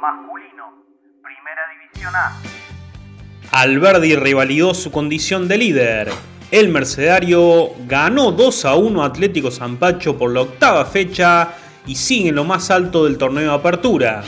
masculino, Primera División A. Alberdi revalidó su condición de líder. El Mercedario ganó 2 a 1 a Atlético Zampacho por la octava fecha y sigue en lo más alto del torneo de apertura.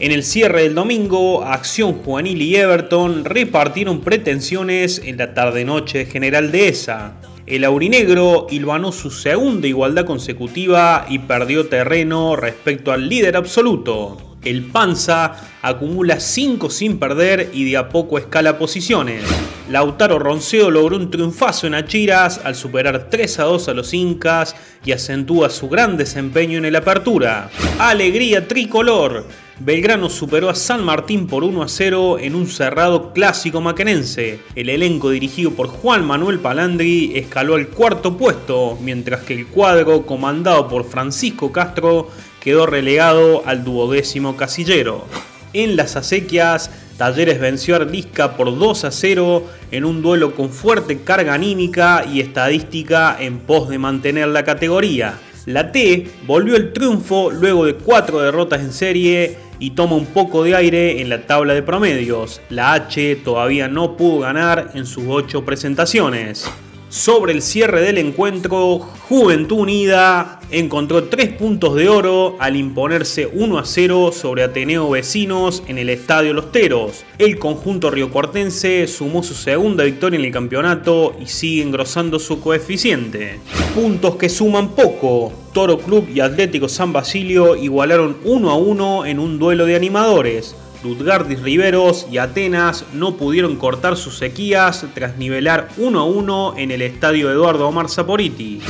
En el cierre del domingo, Acción Juvenil y Everton repartieron pretensiones en la tarde-noche general de esa. El aurinegro hilvanó su segunda igualdad consecutiva y perdió terreno respecto al líder absoluto. El Panza acumula 5 sin perder y de a poco escala posiciones. Lautaro Ronceo logró un triunfazo en Achiras al superar 3 a 2 a los Incas y acentúa su gran desempeño en el Apertura. Alegría tricolor. Belgrano superó a San Martín por 1 a 0 en un cerrado clásico maquenense. El elenco dirigido por Juan Manuel Palandri escaló al cuarto puesto, mientras que el cuadro comandado por Francisco Castro quedó relegado al duodécimo casillero. En las acequias, Talleres venció a Ardisca por 2 a 0 en un duelo con fuerte carga anímica y estadística en pos de mantener la categoría. La T volvió el triunfo luego de cuatro derrotas en serie y toma un poco de aire en la tabla de promedios. La H todavía no pudo ganar en sus ocho presentaciones. Sobre el cierre del encuentro, Juventud Unida encontró tres puntos de oro al imponerse 1 a 0 sobre Ateneo Vecinos en el Estadio Los Teros. El conjunto riocuartense sumó su segunda victoria en el campeonato y sigue engrosando su coeficiente. Puntos que suman poco. Toro Club y Atlético San Basilio igualaron 1 a 1 en un duelo de animadores. Ludgardis Riveros y Atenas no pudieron cortar sus sequías tras nivelar 1 a 1 en el estadio Eduardo Omar Saporiti.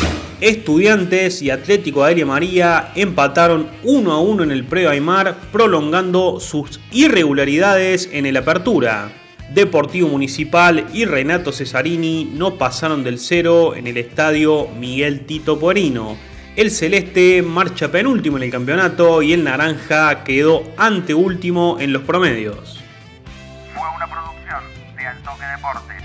Estudiantes y Atlético Aérea María empataron 1 a 1 en el Preo Aymar, prolongando sus irregularidades en el Apertura. Deportivo Municipal y Renato Cesarini no pasaron del cero en el estadio Miguel Tito Puerino el celeste marcha penúltimo en el campeonato y el naranja quedó anteúltimo en los promedios. Fue una producción de Altoque Deportes.